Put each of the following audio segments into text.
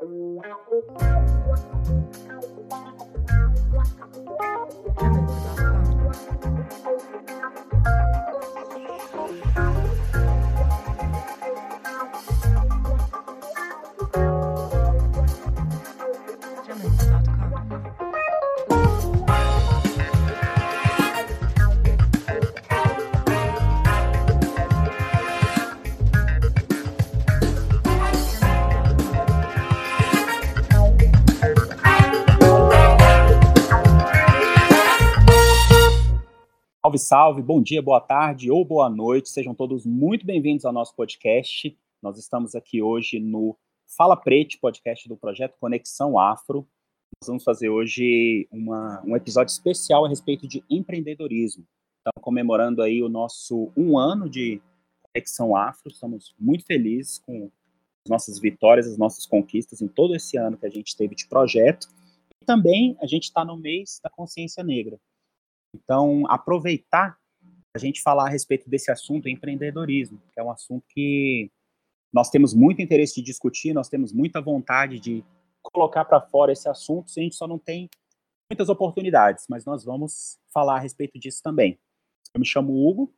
Amazon.com. Salve, salve, bom dia, boa tarde ou boa noite, sejam todos muito bem-vindos ao nosso podcast. Nós estamos aqui hoje no Fala Preto, podcast do projeto Conexão Afro. Nós vamos fazer hoje uma, um episódio especial a respeito de empreendedorismo. Estamos comemorando aí o nosso um ano de Conexão Afro, estamos muito felizes com as nossas vitórias, as nossas conquistas em todo esse ano que a gente teve de projeto. E também a gente está no mês da consciência negra. Então, aproveitar a gente falar a respeito desse assunto empreendedorismo, que é um assunto que nós temos muito interesse de discutir, nós temos muita vontade de colocar para fora esse assunto, a gente só não tem muitas oportunidades, mas nós vamos falar a respeito disso também. Eu me chamo Hugo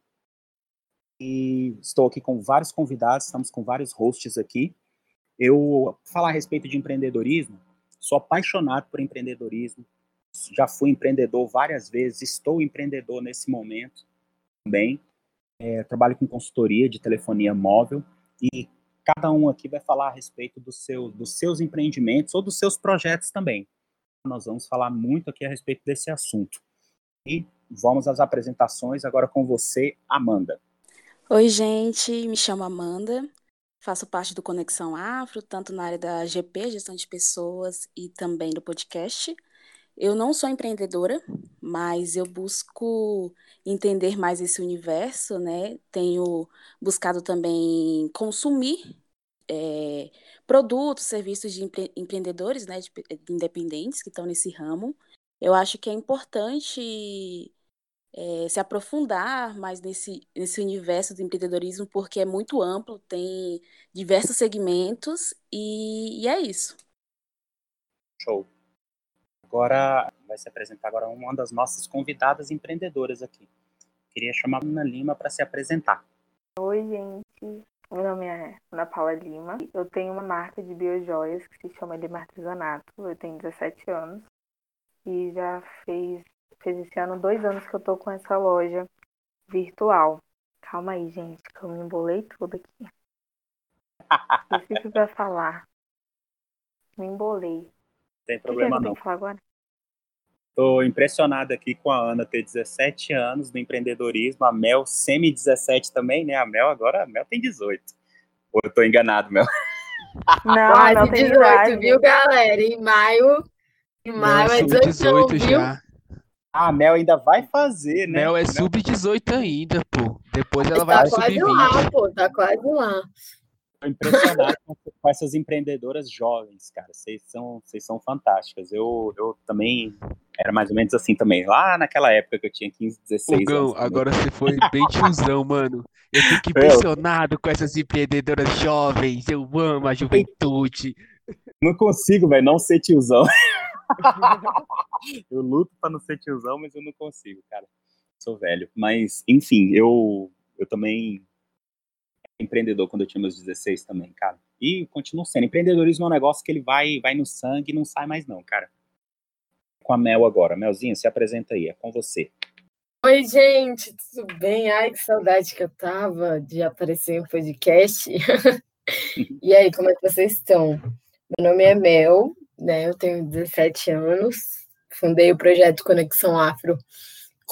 e estou aqui com vários convidados, estamos com vários hosts aqui. Eu falar a respeito de empreendedorismo, sou apaixonado por empreendedorismo, já fui empreendedor várias vezes, estou empreendedor nesse momento também. É, trabalho com consultoria de telefonia móvel e cada um aqui vai falar a respeito do seu, dos seus empreendimentos ou dos seus projetos também. Nós vamos falar muito aqui a respeito desse assunto. E vamos às apresentações agora com você, Amanda. Oi, gente, me chamo Amanda, faço parte do Conexão Afro, tanto na área da GP, gestão de pessoas, e também do podcast. Eu não sou empreendedora, mas eu busco entender mais esse universo, né? Tenho buscado também consumir é, produtos, serviços de empre empreendedores, né? De, de independentes que estão nesse ramo. Eu acho que é importante é, se aprofundar mais nesse, nesse universo do empreendedorismo, porque é muito amplo, tem diversos segmentos e, e é isso. Show. Agora vai se apresentar agora uma das nossas convidadas empreendedoras aqui. Queria chamar a Ana Lima para se apresentar. Oi, gente. Meu nome é Ana Paula Lima. Eu tenho uma marca de biojoias que se chama Lima Artesanato. Eu tenho 17 anos e já fez, fez esse ano dois anos que eu tô com essa loja virtual. Calma aí, gente, que eu me embolei tudo aqui. Esqueci pra falar. Me embolei tem problema que não. falar agora? Tô impressionado aqui com a Ana ter 17 anos no empreendedorismo, a Mel semi-17 também, né? A Mel agora, a Mel tem 18. Ou eu tô enganado, Mel? Não, Quase não tem 18, idade. viu, galera? Em maio, em maio é 18, 18 viu? já. Ah, a Mel ainda vai fazer, né? Mel é sub-18 ainda, pô. Depois ela vai Tá pro quase sub-20. lá, pô, tá quase lá. Impressionado com com essas empreendedoras jovens, cara. Vocês são, vocês são fantásticas. Eu, eu também era mais ou menos assim também. Lá naquela época que eu tinha 15, 16 Hugão, anos. também. agora você foi bem tiozão, mano. Eu fico impressionado com essas empreendedoras jovens. Eu amo a juventude. Não consigo, velho, não ser tiozão. eu luto pra não ser tiozão, mas eu não consigo, cara. Sou velho. Mas, enfim, eu, eu também empreendedor quando eu tinha meus 16 também, cara. E continuo sendo. Empreendedorismo é um negócio que ele vai, vai no sangue e não sai mais não, cara. Com a Mel agora. Melzinha, se apresenta aí, é com você. Oi, gente, tudo bem? Ai, que saudade que eu tava de aparecer em podcast. e aí, como é que vocês estão? Meu nome é Mel, né? Eu tenho 17 anos, fundei o projeto Conexão Afro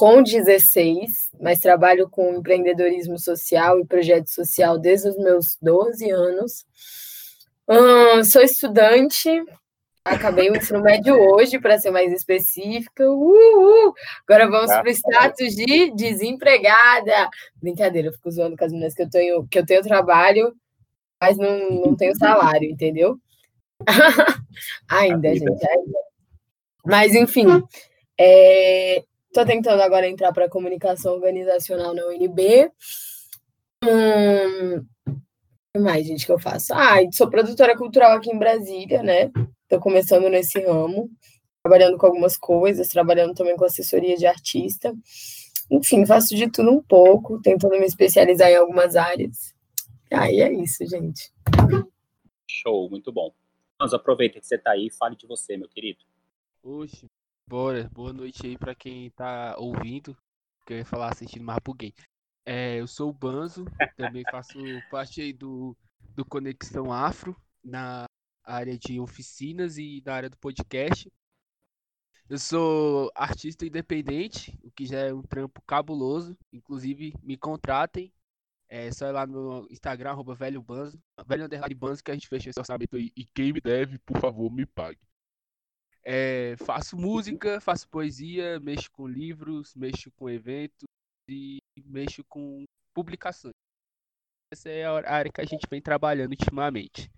com 16, mas trabalho com empreendedorismo social e projeto social desde os meus 12 anos. Hum, sou estudante, acabei o ensino médio hoje, para ser mais específica. Uhul! Agora vamos para o status de desempregada. Brincadeira, eu fico zoando com as meninas que eu tenho, que eu tenho trabalho, mas não, não tenho salário, entendeu? ainda, gente, ainda. Mas, enfim, é, Estou tentando agora entrar para comunicação organizacional na UNB. Hum, O que mais, gente, que eu faço? Ah, sou produtora cultural aqui em Brasília, né? Tô começando nesse ramo, trabalhando com algumas coisas, trabalhando também com assessoria de artista. Enfim, faço de tudo um pouco, tentando me especializar em algumas áreas. Aí é isso, gente. Show, muito bom. Mas aproveita que você está aí e fale de você, meu querido. Oxe, bora. Boa noite aí para quem está ouvindo. Que eu ia falar assistindo, mas buguei. É, eu sou o Banzo, também faço parte aí do, do Conexão Afro, na área de oficinas e na área do podcast. Eu sou artista independente, o que já é um trampo cabuloso. Inclusive, me contratem. É só ir lá no Instagram, arroba velho Banzo, velho underline Banzo, que a gente fecha esse orçamento aí. E quem me deve, por favor, me pague. É, faço música, faço poesia, mexo com livros, mexo com eventos e mexo com publicações. Essa é a área que a gente vem trabalhando ultimamente.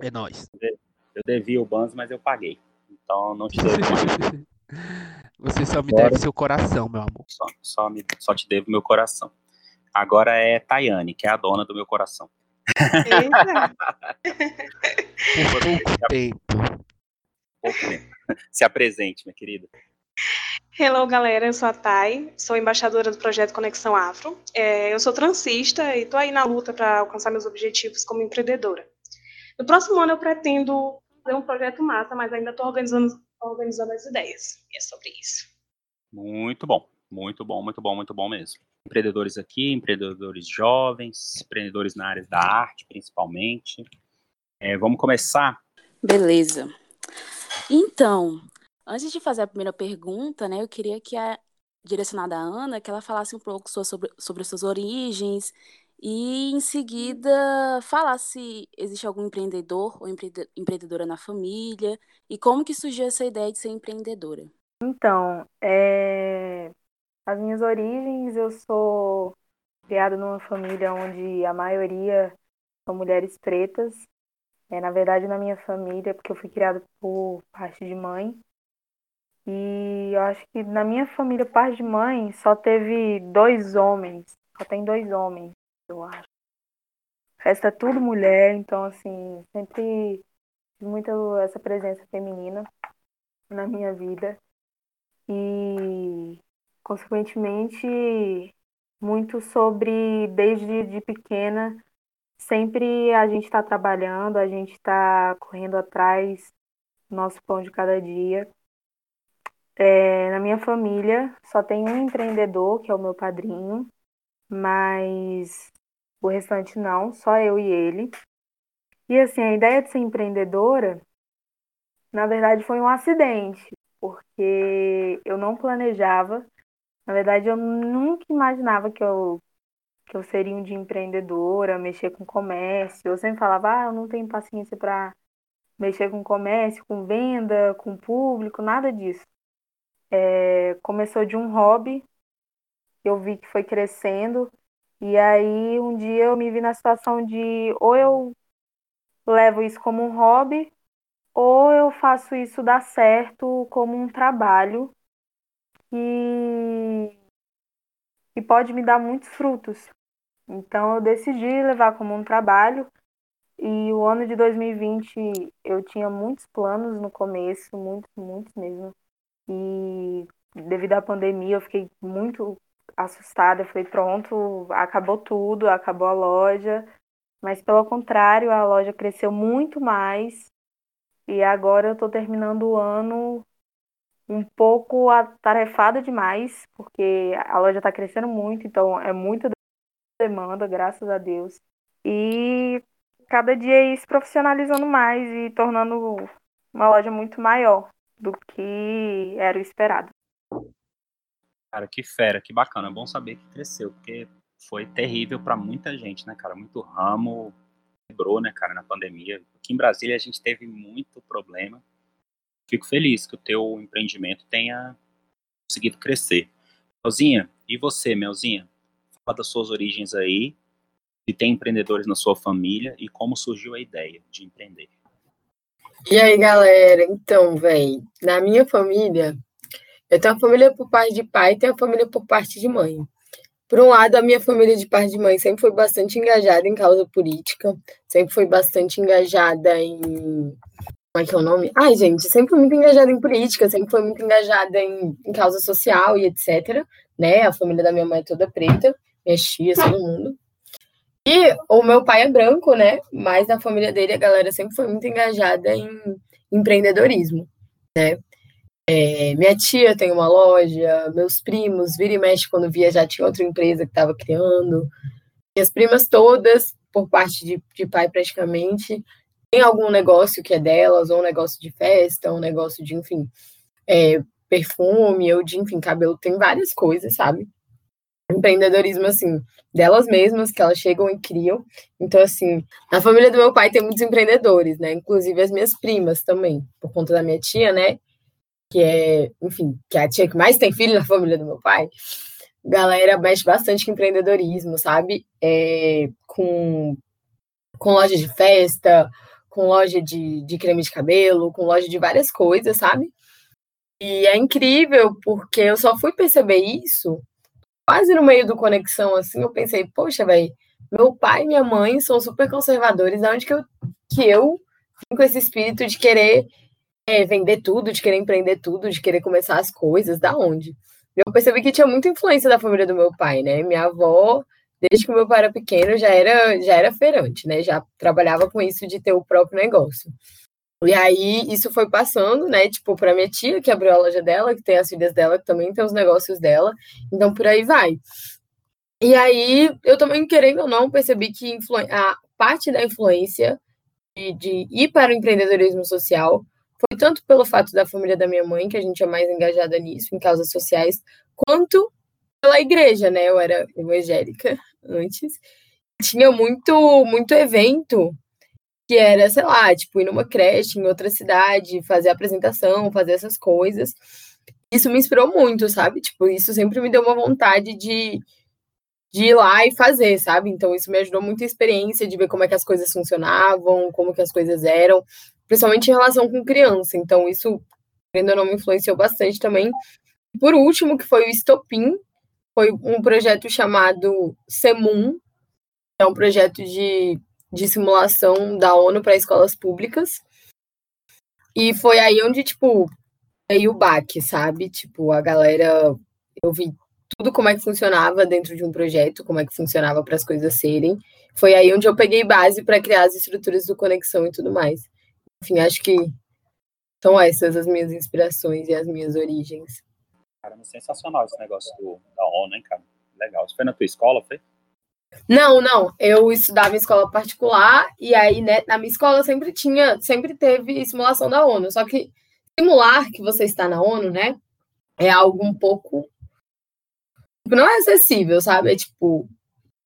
É nóis. Eu devia o Banzo, mas eu paguei. Então não te devo. Você só me Agora, deve seu coração, meu amor. Só, só, me, só te devo meu coração. Agora é Tayane, que é a dona do meu coração. Eita. Por pouco tempo. Pouco tempo. Se apresente, minha querida. Hello, galera. Eu sou a Thay, sou embaixadora do projeto Conexão Afro. É, eu sou transista e estou aí na luta para alcançar meus objetivos como empreendedora. No próximo ano eu pretendo fazer um projeto massa, mas ainda estou organizando, organizando as ideias. E é sobre isso. Muito bom, muito bom, muito bom, muito bom mesmo. Empreendedores aqui, empreendedores jovens, empreendedores na área da arte, principalmente. É, vamos começar? Beleza. Então, antes de fazer a primeira pergunta, né, eu queria que a direcionada à Ana, que ela falasse um pouco sobre, sobre suas origens e em seguida falar se existe algum empreendedor ou empreendedora na família e como que surgiu essa ideia de ser empreendedora. Então, é... as minhas origens, eu sou criada numa família onde a maioria são mulheres pretas. É, na verdade, na minha família, porque eu fui criada por parte de mãe. E eu acho que na minha família, parte de mãe, só teve dois homens. Só tem dois homens eu acho. Festa é tudo mulher, então, assim, sempre muito essa presença feminina na minha vida. E, consequentemente, muito sobre, desde de pequena, sempre a gente está trabalhando, a gente está correndo atrás do nosso pão de cada dia. É, na minha família só tem um empreendedor, que é o meu padrinho, mas o restante não, só eu e ele. E assim, a ideia de ser empreendedora, na verdade, foi um acidente, porque eu não planejava. Na verdade, eu nunca imaginava que eu, que eu seria um dia empreendedora, mexer com comércio. Eu sempre falava, ah, eu não tenho paciência para mexer com comércio, com venda, com público, nada disso. É, começou de um hobby, eu vi que foi crescendo e aí um dia eu me vi na situação de ou eu levo isso como um hobby, ou eu faço isso dar certo como um trabalho que, que pode me dar muitos frutos. Então eu decidi levar como um trabalho. E o ano de 2020 eu tinha muitos planos no começo, muitos, muitos mesmo. E devido à pandemia eu fiquei muito assustada. Eu falei, pronto, acabou tudo, acabou a loja. Mas pelo contrário, a loja cresceu muito mais. E agora eu estou terminando o ano um pouco atarefada demais, porque a loja está crescendo muito, então é muita demanda, graças a Deus. E cada dia ir se profissionalizando mais e tornando uma loja muito maior do que era o esperado. Cara, que fera, que bacana. É bom saber que cresceu, porque foi terrível para muita gente, né, cara? Muito ramo quebrou, né, cara, na pandemia. Aqui em Brasília a gente teve muito problema. Fico feliz que o teu empreendimento tenha conseguido crescer. Melzinha, e você, Melzinha? Das suas origens aí, se tem empreendedores na sua família e como surgiu a ideia de empreender. E aí, galera? Então, velho, na minha família, eu tenho a família por parte de pai e tenho a família por parte de mãe. por um lado, a minha família de parte de mãe sempre foi bastante engajada em causa política, sempre foi bastante engajada em. Como é que é o nome? Ai, gente, sempre muito engajada em política, sempre foi muito engajada em, em causa social e etc. Né? A família da minha mãe é toda preta, minhas tias, todo mundo. E o meu pai é branco, né? Mas na família dele a galera sempre foi muito engajada em empreendedorismo, né? É, minha tia tem uma loja, meus primos, vira e mexe, quando via, já tinha outra empresa que estava criando. Minhas primas todas, por parte de, de pai praticamente, tem algum negócio que é delas, ou um negócio de festa, um negócio de, enfim, é, perfume, ou de, enfim, cabelo, tem várias coisas, sabe? Empreendedorismo, assim, delas mesmas, que elas chegam e criam. Então, assim, na família do meu pai tem muitos empreendedores, né? Inclusive as minhas primas também, por conta da minha tia, né? que é, enfim, que é a tia que mais tem filho na família do meu pai, galera mexe bastante com empreendedorismo, sabe? É, com, com loja de festa, com loja de, de creme de cabelo, com loja de várias coisas, sabe? E é incrível, porque eu só fui perceber isso quase no meio do conexão, assim, eu pensei, poxa, velho, meu pai e minha mãe são super conservadores, da onde que eu, que eu com esse espírito de querer é, vender tudo, de querer empreender tudo, de querer começar as coisas, da onde? Eu percebi que tinha muita influência da família do meu pai, né? Minha avó, desde que meu pai era pequeno, já era, já era feirante, né? Já trabalhava com isso de ter o próprio negócio. E aí isso foi passando, né? Tipo, para minha tia, que abriu a loja dela, que tem as filhas dela, que também tem os negócios dela. Então, por aí vai. E aí, eu também, querendo ou não, percebi que a parte da influência de, de ir para o empreendedorismo social foi tanto pelo fato da família da minha mãe, que a gente é mais engajada nisso, em causas sociais, quanto pela igreja, né? Eu era evangélica antes. Tinha muito, muito evento que era, sei lá, tipo, ir numa creche em outra cidade, fazer apresentação, fazer essas coisas. Isso me inspirou muito, sabe? Tipo, isso sempre me deu uma vontade de, de ir lá e fazer, sabe? Então, isso me ajudou muito a experiência de ver como é que as coisas funcionavam, como que as coisas eram principalmente em relação com criança. Então, isso, ainda não, me influenciou bastante também. Por último, que foi o Estopim, foi um projeto chamado SEMUM, é um projeto de, de simulação da ONU para escolas públicas. E foi aí onde, tipo, veio o baque, sabe? Tipo, a galera, eu vi tudo como é que funcionava dentro de um projeto, como é que funcionava para as coisas serem. Foi aí onde eu peguei base para criar as estruturas do conexão e tudo mais. Enfim, acho que são essas as minhas inspirações e as minhas origens. Caramba, sensacional esse negócio do, da ONU, hein, cara? Legal. Você foi na tua escola, foi? Não, não. Eu estudava em escola particular e aí, né, na minha escola sempre tinha, sempre teve simulação da ONU. Só que simular que você está na ONU, né, é algo um pouco não é acessível, sabe? É tipo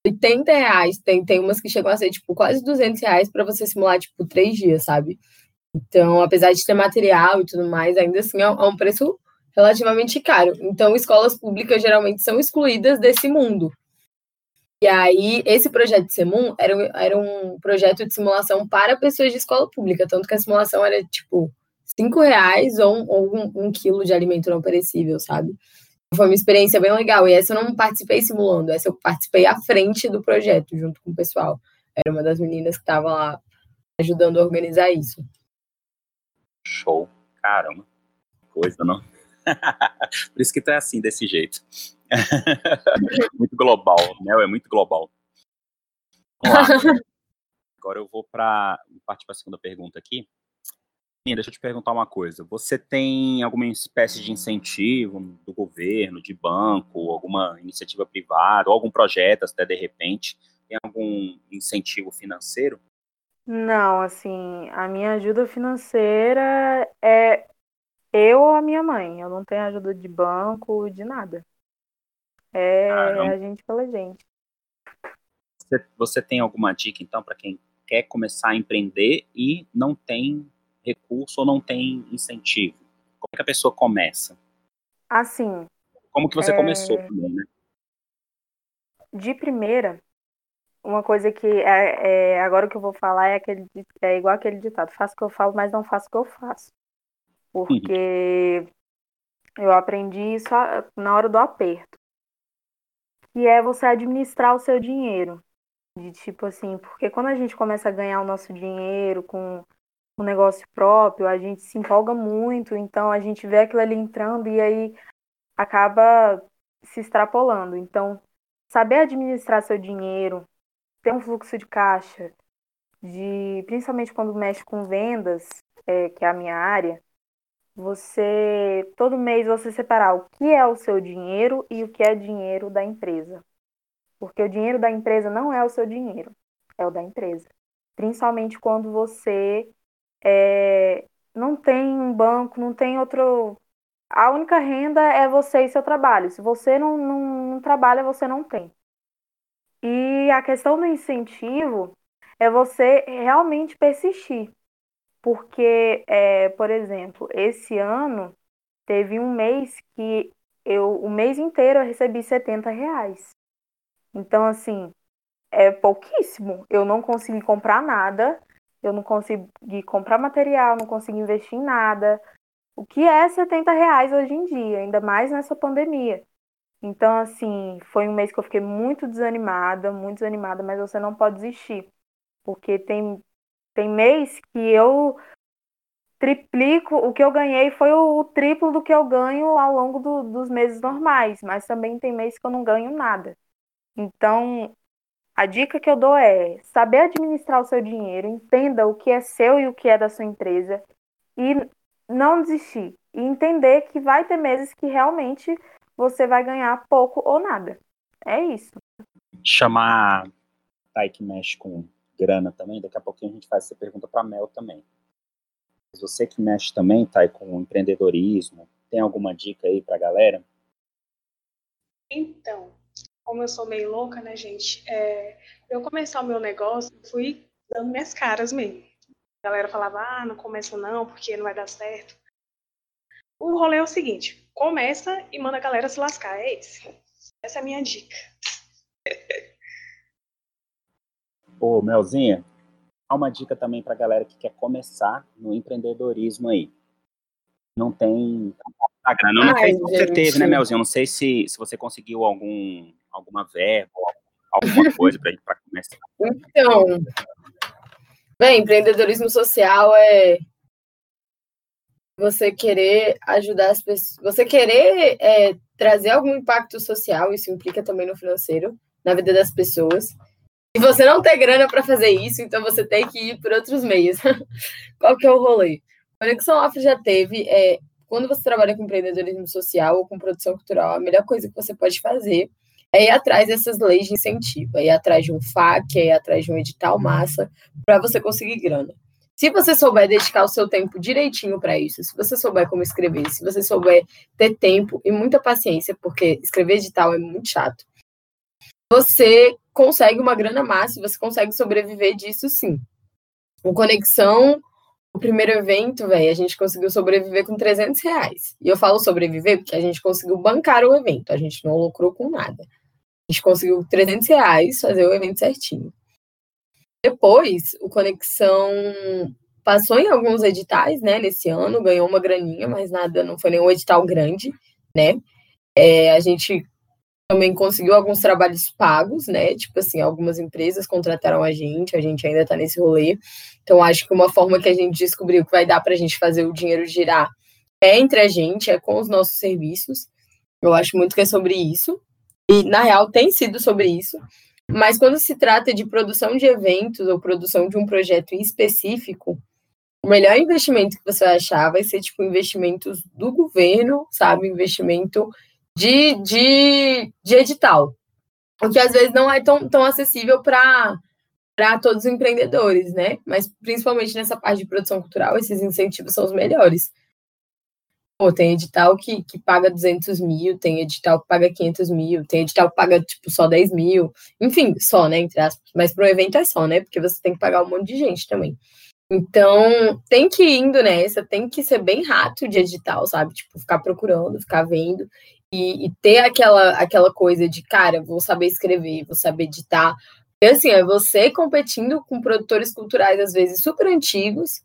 80 reais. Tem, tem umas que chegam a ser, tipo, quase 200 reais para você simular, tipo, três dias, sabe? Então, apesar de ter material e tudo mais, ainda assim é, é um preço relativamente caro. Então, escolas públicas geralmente são excluídas desse mundo. E aí, esse projeto de Semum era, era um projeto de simulação para pessoas de escola pública, tanto que a simulação era, tipo, cinco reais ou, ou um, um quilo de alimento não perecível, sabe? Foi uma experiência bem legal. E essa eu não participei simulando, essa eu participei à frente do projeto, junto com o pessoal. Era uma das meninas que estava lá ajudando a organizar isso. Show. Caramba. Coisa, não? Por isso que tu é assim, desse jeito. muito global. Mel é muito global. Agora eu vou para partir para a segunda pergunta aqui. Deixa eu te perguntar uma coisa. Você tem alguma espécie de incentivo do governo, de banco, alguma iniciativa privada, ou algum projeto até de repente? Tem algum incentivo financeiro? Não, assim, a minha ajuda financeira é eu ou a minha mãe. Eu não tenho ajuda de banco, de nada. É Caramba. a gente pela gente. Você, você tem alguma dica, então, para quem quer começar a empreender e não tem recurso ou não tem incentivo? Como é que a pessoa começa? Assim. Como que você é... começou também, né? De primeira, uma coisa que é, é, agora o que eu vou falar é aquele é igual aquele ditado, faço o que eu falo, mas não faço o que eu faço. Porque eu aprendi isso na hora do aperto. que é você administrar o seu dinheiro. De tipo assim, porque quando a gente começa a ganhar o nosso dinheiro com um negócio próprio, a gente se empolga muito, então a gente vê aquilo ali entrando e aí acaba se extrapolando. Então, saber administrar seu dinheiro, ter um fluxo de caixa, de principalmente quando mexe com vendas, é, que é a minha área, você todo mês você separar o que é o seu dinheiro e o que é dinheiro da empresa. Porque o dinheiro da empresa não é o seu dinheiro, é o da empresa. Principalmente quando você é, não tem um banco, não tem outro. A única renda é você e seu trabalho. Se você não, não, não trabalha, você não tem. E a questão do incentivo é você realmente persistir. Porque, é, por exemplo, esse ano teve um mês que eu, o mês inteiro eu recebi 70 reais. Então, assim, é pouquíssimo. Eu não consegui comprar nada, eu não consegui comprar material, não consegui investir em nada. O que é 70 reais hoje em dia, ainda mais nessa pandemia. Então, assim, foi um mês que eu fiquei muito desanimada, muito desanimada, mas você não pode desistir. Porque tem, tem mês que eu triplico, o que eu ganhei foi o, o triplo do que eu ganho ao longo do, dos meses normais, mas também tem mês que eu não ganho nada. Então, a dica que eu dou é saber administrar o seu dinheiro, entenda o que é seu e o que é da sua empresa e não desistir. E entender que vai ter meses que realmente você vai ganhar pouco ou nada. É isso. Chamar Thay que mexe com grana também, daqui a pouquinho a gente faz essa pergunta para Mel também. Mas você que mexe também, Thay, com empreendedorismo, tem alguma dica aí para a galera? Então, como eu sou meio louca, né, gente? É, eu começar o meu negócio, fui dando minhas caras mesmo. A galera falava, ah, não começa não, porque não vai dar certo. O rolê é o seguinte, começa e manda a galera se lascar, é esse. Essa é a minha dica. Ô, Melzinha, dá uma dica também para a galera que quer começar no empreendedorismo aí. Não tem a grana. Eu não sei se você teve, né, Melzinha? Eu não sei se, se você conseguiu algum alguma verba, alguma coisa para começar? Então, bem, empreendedorismo social é você querer ajudar as pessoas, você querer é, trazer algum impacto social, isso implica também no financeiro, na vida das pessoas. E você não ter grana para fazer isso, então você tem que ir por outros meios. Qual que é o rolê? Conexão Afro já teve, é, quando você trabalha com empreendedorismo social ou com produção cultural, a melhor coisa que você pode fazer é ir atrás dessas leis de incentivo, é ir atrás de um FAQ, é ir atrás de um edital massa, para você conseguir grana. Se você souber dedicar o seu tempo direitinho para isso, se você souber como escrever, se você souber ter tempo e muita paciência, porque escrever edital é muito chato, você consegue uma grana massa, você consegue sobreviver disso sim. Com conexão, o primeiro evento, velho, a gente conseguiu sobreviver com 300 reais. E eu falo sobreviver porque a gente conseguiu bancar o evento, a gente não lucrou com nada. A gente conseguiu 300 reais fazer o evento certinho. Depois, o Conexão passou em alguns editais, né, nesse ano, ganhou uma graninha, mas nada, não foi nenhum edital grande, né. É, a gente também conseguiu alguns trabalhos pagos, né, tipo assim, algumas empresas contrataram a gente, a gente ainda tá nesse rolê. Então, acho que uma forma que a gente descobriu que vai dar pra gente fazer o dinheiro girar é entre a gente, é com os nossos serviços. Eu acho muito que é sobre isso e na real tem sido sobre isso. Mas quando se trata de produção de eventos ou produção de um projeto em específico, o melhor investimento que você vai achar vai ser tipo investimentos do governo, sabe? Investimento de, de, de edital. O que às vezes não é tão, tão acessível para para todos os empreendedores, né? Mas principalmente nessa parte de produção cultural, esses incentivos são os melhores. Pô, tem edital que, que paga 200 mil, tem edital que paga 500 mil, tem edital que paga, tipo, só 10 mil. Enfim, só, né, entre aspas. Mas para o evento é só, né? Porque você tem que pagar um monte de gente também. Então, tem que ir indo nessa, tem que ser bem rato de edital, sabe? Tipo, ficar procurando, ficar vendo e, e ter aquela, aquela coisa de, cara, vou saber escrever, vou saber editar. E assim, é você competindo com produtores culturais, às vezes, super antigos,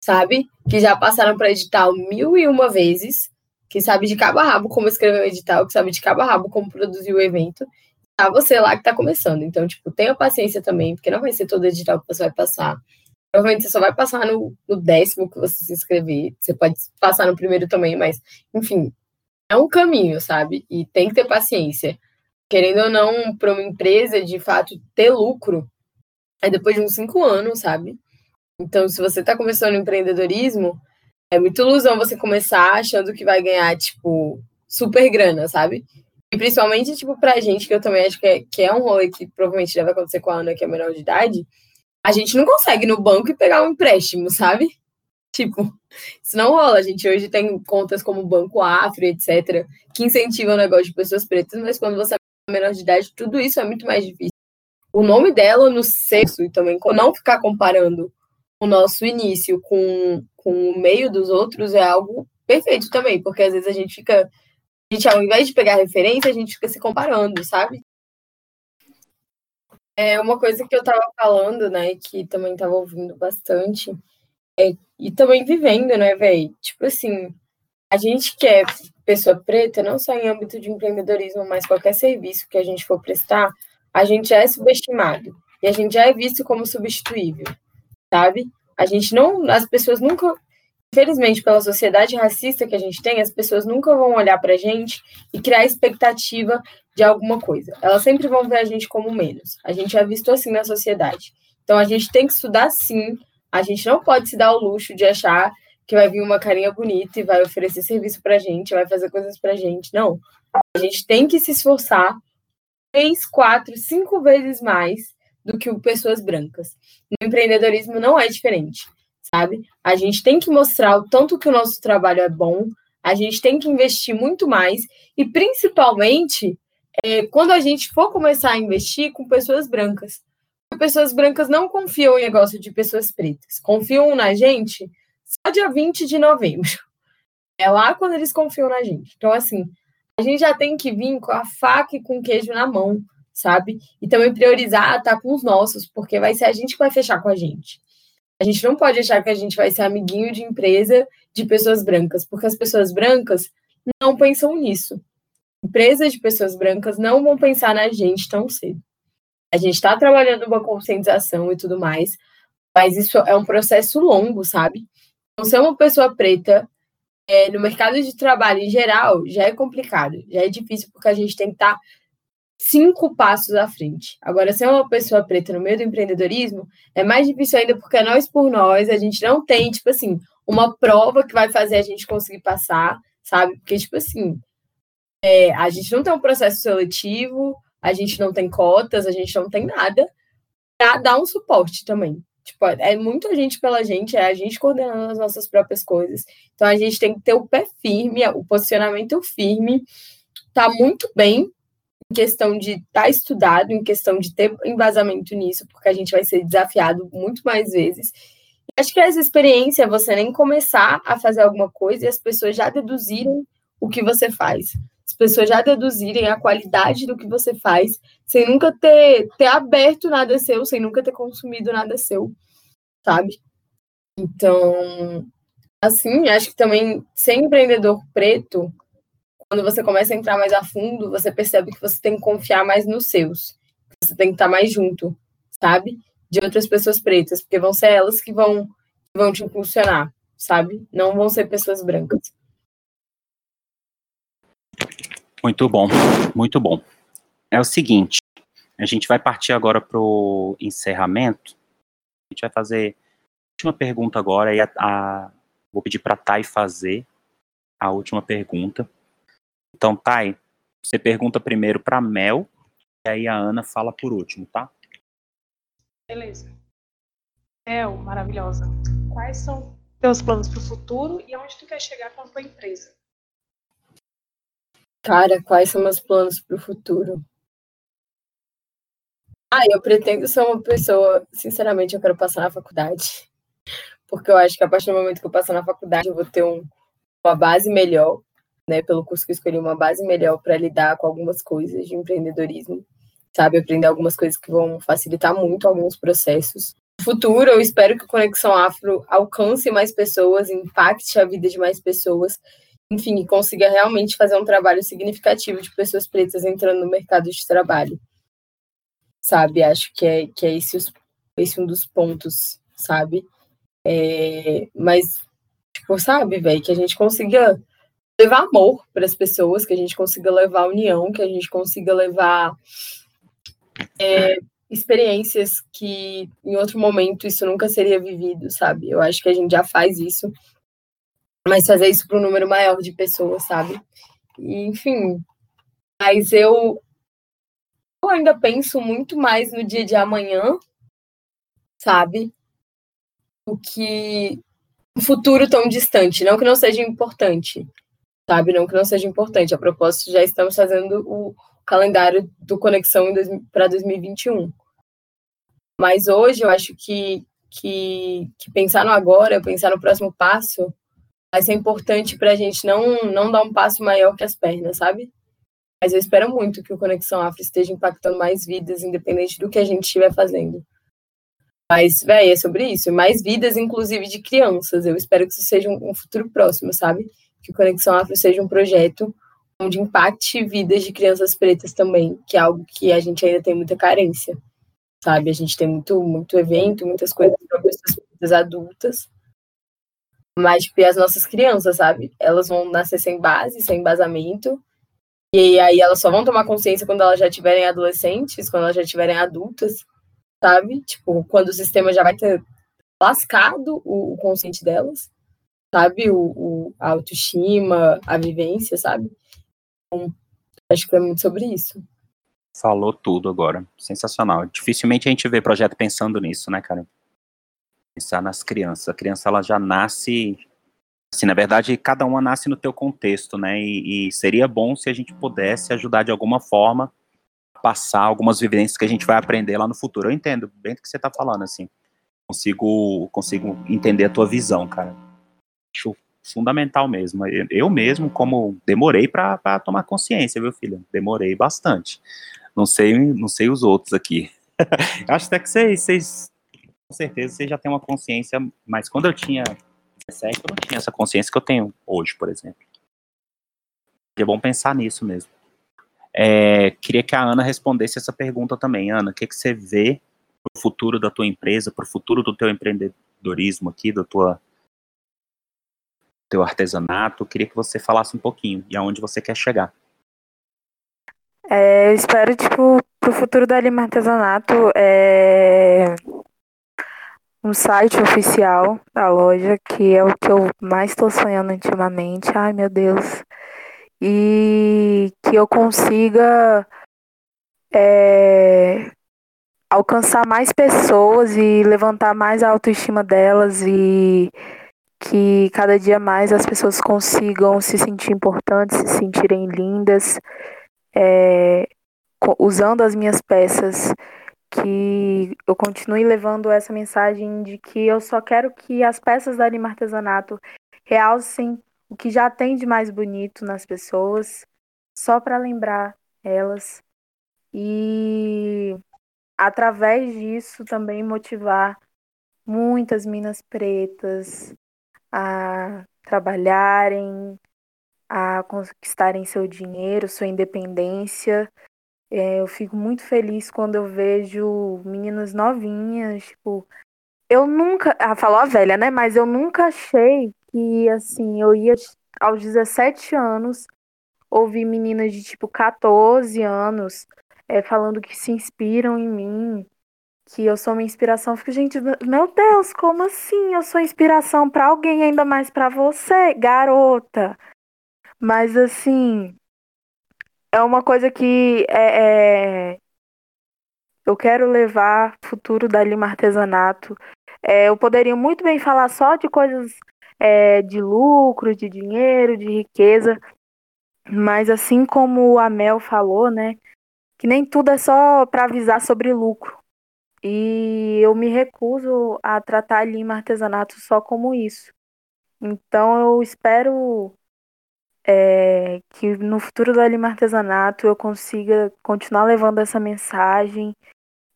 sabe? Que já passaram para edital mil e uma vezes, que sabe de cabo a rabo como escrever um edital, que sabe de cabo a rabo como produzir o evento. tá você lá que tá começando. Então, tipo, tenha paciência também, porque não vai ser todo edital que você vai passar. Provavelmente você só vai passar no, no décimo que você se inscrever. Você pode passar no primeiro também, mas, enfim, é um caminho, sabe? E tem que ter paciência. Querendo ou não, para uma empresa, de fato, ter lucro, é depois de uns cinco anos, sabe? Então, se você está começando empreendedorismo, é muito ilusão você começar achando que vai ganhar, tipo, super grana, sabe? E principalmente, tipo, pra gente, que eu também acho que é, que é um rolê que provavelmente deve acontecer com a Ana, que é menor de idade, a gente não consegue ir no banco e pegar um empréstimo, sabe? Tipo, isso não rola. A gente hoje tem contas como Banco Afro, etc., que incentivam o negócio de pessoas pretas, mas quando você é menor de idade, tudo isso é muito mais difícil. O nome dela no sexo e também não ficar comparando o nosso início com, com o meio dos outros é algo perfeito também, porque às vezes a gente fica. A gente, ao invés de pegar referência, a gente fica se comparando, sabe? É uma coisa que eu tava falando, né, que também tava ouvindo bastante, é, e também vivendo, né, velho? Tipo assim, a gente que é pessoa preta, não só em âmbito de empreendedorismo, mas qualquer serviço que a gente for prestar, a gente é subestimado e a gente já é visto como substituível, sabe? A gente não, as pessoas nunca, infelizmente, pela sociedade racista que a gente tem, as pessoas nunca vão olhar pra gente e criar expectativa de alguma coisa. Elas sempre vão ver a gente como menos. A gente é visto assim na sociedade. Então a gente tem que estudar sim. A gente não pode se dar o luxo de achar que vai vir uma carinha bonita e vai oferecer serviço pra gente, vai fazer coisas pra gente. Não. A gente tem que se esforçar três, quatro, cinco vezes mais do que pessoas brancas. No empreendedorismo não é diferente, sabe? A gente tem que mostrar o tanto que o nosso trabalho é bom, a gente tem que investir muito mais e principalmente é, quando a gente for começar a investir com pessoas brancas. Pessoas brancas não confiam em negócio de pessoas pretas, confiam na gente só dia 20 de novembro. É lá quando eles confiam na gente. Então, assim, a gente já tem que vir com a faca e com o queijo na mão, sabe? E também priorizar estar tá com os nossos, porque vai ser a gente que vai fechar com a gente. A gente não pode achar que a gente vai ser amiguinho de empresa de pessoas brancas, porque as pessoas brancas não pensam nisso. Empresas de pessoas brancas não vão pensar na gente tão cedo. A gente está trabalhando uma conscientização e tudo mais, mas isso é um processo longo, sabe? Então, ser uma pessoa preta é, no mercado de trabalho em geral já é complicado, já é difícil, porque a gente tem que estar tá cinco passos à frente. Agora, ser uma pessoa preta no meio do empreendedorismo é mais difícil ainda porque é nós por nós, a gente não tem, tipo assim, uma prova que vai fazer a gente conseguir passar, sabe? Porque, tipo assim, é, a gente não tem um processo seletivo, a gente não tem cotas, a gente não tem nada para dar um suporte também. Tipo, é muita gente pela gente, é a gente coordenando as nossas próprias coisas. Então a gente tem que ter o pé firme, o posicionamento firme, tá muito bem em questão de estar tá estudado, em questão de ter embasamento nisso, porque a gente vai ser desafiado muito mais vezes. Acho que essa experiência você nem começar a fazer alguma coisa e as pessoas já deduzirem o que você faz as pessoas já deduzirem a qualidade do que você faz, sem nunca ter, ter aberto nada seu, sem nunca ter consumido nada seu, sabe? Então, assim, acho que também ser empreendedor preto, quando você começa a entrar mais a fundo, você percebe que você tem que confiar mais nos seus. Você tem que estar mais junto, sabe? De outras pessoas pretas, porque vão ser elas que vão, que vão te impulsionar, sabe? Não vão ser pessoas brancas. Muito bom, muito bom. É o seguinte, a gente vai partir agora para o encerramento. A gente vai fazer a última pergunta agora e a, a vou pedir para Thay fazer a última pergunta. Então, Thay, você pergunta primeiro para Mel e aí a Ana fala por último, tá? Beleza. Mel, maravilhosa. Quais são teus planos para o futuro e aonde tu quer chegar com a tua empresa? Cara, quais são meus planos para o futuro? Ah, eu pretendo ser uma pessoa, sinceramente, eu quero passar na faculdade. Porque eu acho que a partir do momento que eu passar na faculdade, eu vou ter um, uma base melhor, né? Pelo curso que eu escolhi, uma base melhor para lidar com algumas coisas de empreendedorismo, sabe? Aprender algumas coisas que vão facilitar muito alguns processos. No futuro, eu espero que o Conexão Afro alcance mais pessoas, impacte a vida de mais pessoas enfim, consiga realmente fazer um trabalho significativo de pessoas pretas entrando no mercado de trabalho. Sabe? Acho que é, que é esse, esse um dos pontos, sabe? É, mas, tipo, sabe, velho, que a gente consiga levar amor para as pessoas, que a gente consiga levar união, que a gente consiga levar é, experiências que em outro momento isso nunca seria vivido, sabe? Eu acho que a gente já faz isso, mas fazer isso para um número maior de pessoas, sabe? E, enfim, mas eu, eu ainda penso muito mais no dia de amanhã, sabe? O que um futuro tão distante, não que não seja importante, sabe? Não que não seja importante. A propósito, já estamos fazendo o calendário do Conexão para 2021. Mas hoje eu acho que, que, que, pensar no agora, pensar no próximo passo, vai ser importante para a gente não, não dar um passo maior que as pernas, sabe? Mas eu espero muito que o Conexão Afro esteja impactando mais vidas, independente do que a gente estiver fazendo. Mas, velho, é sobre isso. Mais vidas, inclusive de crianças. Eu espero que isso seja um, um futuro próximo, sabe? Que o Conexão Afro seja um projeto onde impacte vidas de crianças pretas também, que é algo que a gente ainda tem muita carência sabe? A gente tem muito, muito evento, muitas coisas para pessoas adultas, mas tipo, as nossas crianças, sabe? Elas vão nascer sem base, sem embasamento, e aí elas só vão tomar consciência quando elas já tiverem adolescentes, quando elas já tiverem adultas, sabe? Tipo, quando o sistema já vai ter lascado o, o consciente delas, sabe? O, o, a autoestima, a vivência, sabe? Então, acho que é muito sobre isso. Falou tudo agora. Sensacional. Dificilmente a gente vê projeto pensando nisso, né, cara? Pensar nas crianças. A criança, ela já nasce. Assim, na verdade, cada uma nasce no teu contexto, né? E, e seria bom se a gente pudesse ajudar de alguma forma a passar algumas vivências que a gente vai aprender lá no futuro. Eu entendo bem do que você tá falando, assim. Consigo, consigo entender a tua visão, cara. Acho fundamental mesmo. Eu, eu mesmo, como demorei para tomar consciência, viu, filha? Demorei bastante. Não sei, não sei os outros aqui. Acho até que vocês, certeza, vocês já têm uma consciência, mas quando eu tinha 17, eu não tinha essa consciência que eu tenho hoje, por exemplo. É bom pensar nisso mesmo. É, queria que a Ana respondesse essa pergunta também. Ana, o que, que você vê para o futuro da tua empresa, para o futuro do teu empreendedorismo aqui, do tua, teu artesanato? queria que você falasse um pouquinho e aonde você quer chegar. É, espero, tipo, pro futuro da Lima Artesanato, é, um site oficial da loja, que é o que eu mais estou sonhando ultimamente. Ai, meu Deus. E que eu consiga é, alcançar mais pessoas e levantar mais a autoestima delas e que cada dia mais as pessoas consigam se sentir importantes, se sentirem lindas é, usando as minhas peças, que eu continue levando essa mensagem de que eu só quero que as peças da Anima Artesanato realcem o que já tem de mais bonito nas pessoas, só para lembrar elas e através disso também motivar muitas minas pretas a trabalharem, a conquistarem seu dinheiro, sua independência. É, eu fico muito feliz quando eu vejo meninas novinhas, tipo, eu nunca, ah, falou a velha, né? Mas eu nunca achei que, assim, eu ia aos 17 anos ouvir meninas de, tipo, 14 anos é, falando que se inspiram em mim, que eu sou uma inspiração. Eu fico, gente, meu Deus, como assim? Eu sou inspiração para alguém, ainda mais para você, garota. Mas assim, é uma coisa que é, é, eu quero levar futuro da Lima Artesanato. É, eu poderia muito bem falar só de coisas é, de lucro, de dinheiro, de riqueza, mas assim como a Mel falou, né, que nem tudo é só para avisar sobre lucro. E eu me recuso a tratar a Lima Artesanato só como isso. Então eu espero que no futuro da Lima Artesanato eu consiga continuar levando essa mensagem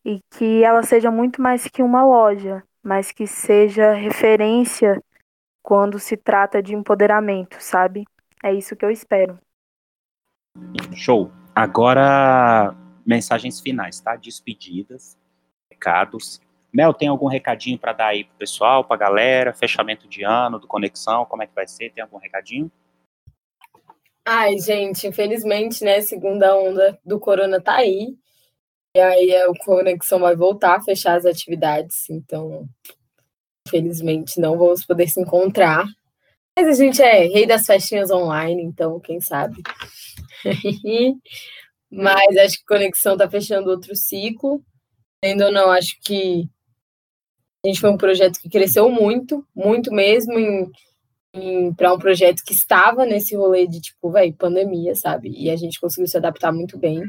e que ela seja muito mais que uma loja, mas que seja referência quando se trata de empoderamento, sabe? é isso que eu espero. Show. Agora, mensagens finais, tá? Despedidas, recados. Mel, tem algum recadinho para dar aí pro pessoal, pra galera? Fechamento de ano, do Conexão, como é que vai ser? Tem algum recadinho? Ai, gente, infelizmente, né, segunda onda do corona tá aí. E aí o Conexão vai voltar a fechar as atividades, então, infelizmente, não vamos poder se encontrar. Mas a gente é rei das festinhas online, então, quem sabe. Mas acho que Conexão tá fechando outro ciclo. Ainda não, acho que a gente foi um projeto que cresceu muito, muito mesmo, para um projeto que estava nesse rolê de, tipo, velho, pandemia, sabe? E a gente conseguiu se adaptar muito bem.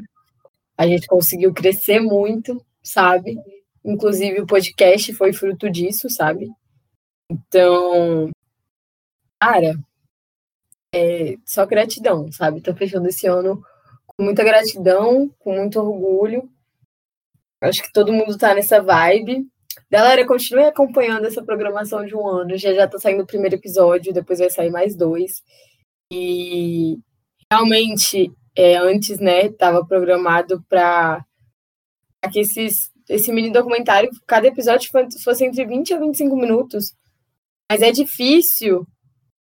A gente conseguiu crescer muito, sabe? Inclusive o podcast foi fruto disso, sabe? Então, cara, é só gratidão, sabe? Tô fechando esse ano com muita gratidão, com muito orgulho. Acho que todo mundo tá nessa vibe. Galera, continue acompanhando essa programação de um ano. Já já tá saindo o primeiro episódio, depois vai sair mais dois. E realmente, é, antes, né, tava programado para que esses, esse mini documentário, cada episódio fosse entre 20 a 25 minutos. Mas é difícil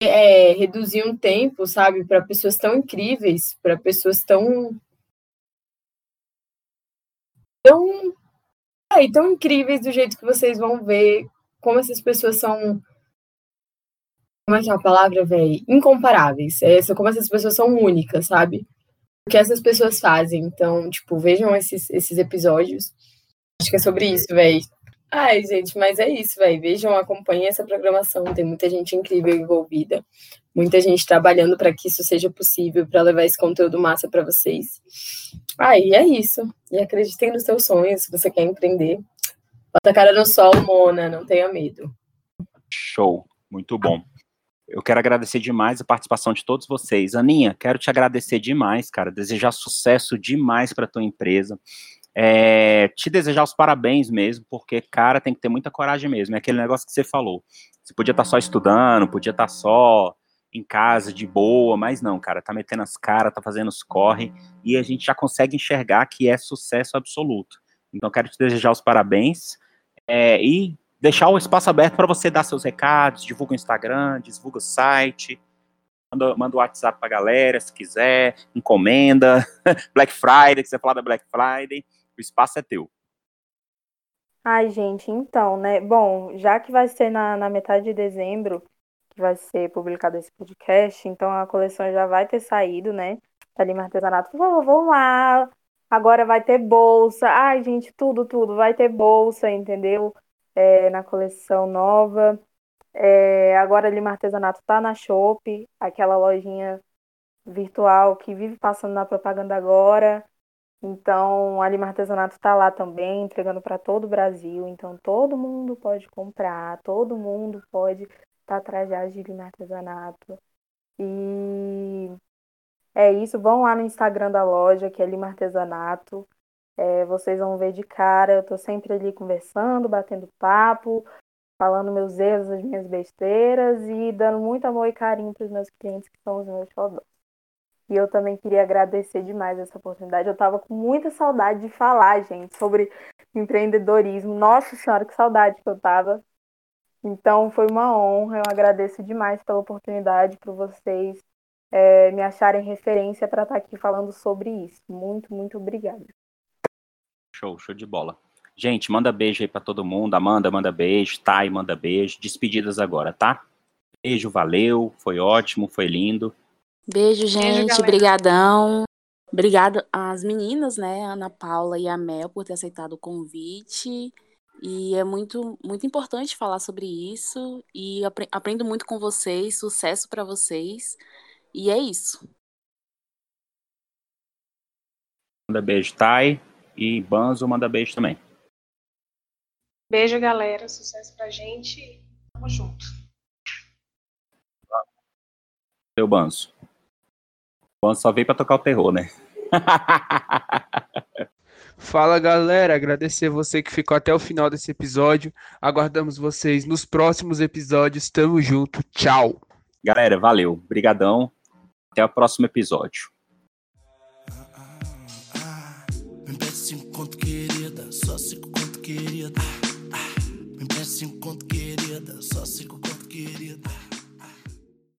é, reduzir um tempo, sabe, para pessoas tão incríveis, para pessoas tão. tão. É, tão incríveis do jeito que vocês vão ver como essas pessoas são. Como é que é a palavra, velho? Incomparáveis. É, como essas pessoas são únicas, sabe? O que essas pessoas fazem. Então, tipo, vejam esses, esses episódios. Acho que é sobre isso, velho. Ai, gente, mas é isso, velho. Vejam, acompanhem essa programação. Tem muita gente incrível envolvida, muita gente trabalhando para que isso seja possível, para levar esse conteúdo massa para vocês. Ai, é isso. E acreditem nos seus sonhos, se você quer empreender. Bota a cara no sol, Mona, não tenha medo. Show, muito bom. Eu quero agradecer demais a participação de todos vocês. Aninha, quero te agradecer demais, cara. Desejar sucesso demais para tua empresa é, te desejar os parabéns mesmo, porque, cara, tem que ter muita coragem mesmo. É aquele negócio que você falou. Você podia estar tá só estudando, podia estar tá só em casa, de boa, mas não, cara, tá metendo as caras, tá fazendo os corre, e a gente já consegue enxergar que é sucesso absoluto. Então, quero te desejar os parabéns é, e deixar o espaço aberto para você dar seus recados, divulga o Instagram, divulga o site, manda, manda o WhatsApp pra galera, se quiser, encomenda, Black Friday, que você falar da Black Friday, o espaço é teu. Ai, gente, então, né? Bom, já que vai ser na, na metade de dezembro, que vai ser publicado esse podcast, então a coleção já vai ter saído, né? Da Lima Artesanato. Por favor, lá. Agora vai ter bolsa. Ai, gente, tudo, tudo. Vai ter bolsa, entendeu? É, na coleção nova. É, agora a Lima Artesanato tá na Shop, aquela lojinha virtual que vive passando na propaganda agora. Então, a Lima Artesanato está lá também, entregando para todo o Brasil. Então, todo mundo pode comprar, todo mundo pode estar tá atrás de Lima Artesanato. E é isso. Vão lá no Instagram da loja, que é Lima Artesanato. É, vocês vão ver de cara. Eu estou sempre ali conversando, batendo papo, falando meus erros, as minhas besteiras e dando muito amor e carinho para os meus clientes, que são os meus xodós. E eu também queria agradecer demais essa oportunidade. Eu estava com muita saudade de falar, gente, sobre empreendedorismo. Nossa Senhora, que saudade que eu estava. Então, foi uma honra. Eu agradeço demais pela oportunidade, por vocês é, me acharem referência para estar tá aqui falando sobre isso. Muito, muito obrigada. Show, show de bola. Gente, manda beijo aí para todo mundo. Amanda, manda beijo. Thay, manda beijo. Despedidas agora, tá? Beijo, valeu. Foi ótimo, foi lindo. Beijo, gente. Beijo, Brigadão. Obrigado às meninas, né, Ana Paula e a Mel, por ter aceitado o convite. E é muito, muito importante falar sobre isso. E apre aprendo muito com vocês. Sucesso para vocês. E é isso. Manda beijo, Thay. E Banzo manda beijo também. Beijo, galera. Sucesso pra gente. Tamo junto. Seu Banzo. Bom, só veio para tocar o terror, né? Fala galera, agradecer você que ficou até o final desse episódio. Aguardamos vocês nos próximos episódios. Tamo junto, tchau. Galera, valeu, brigadão. Até o próximo episódio.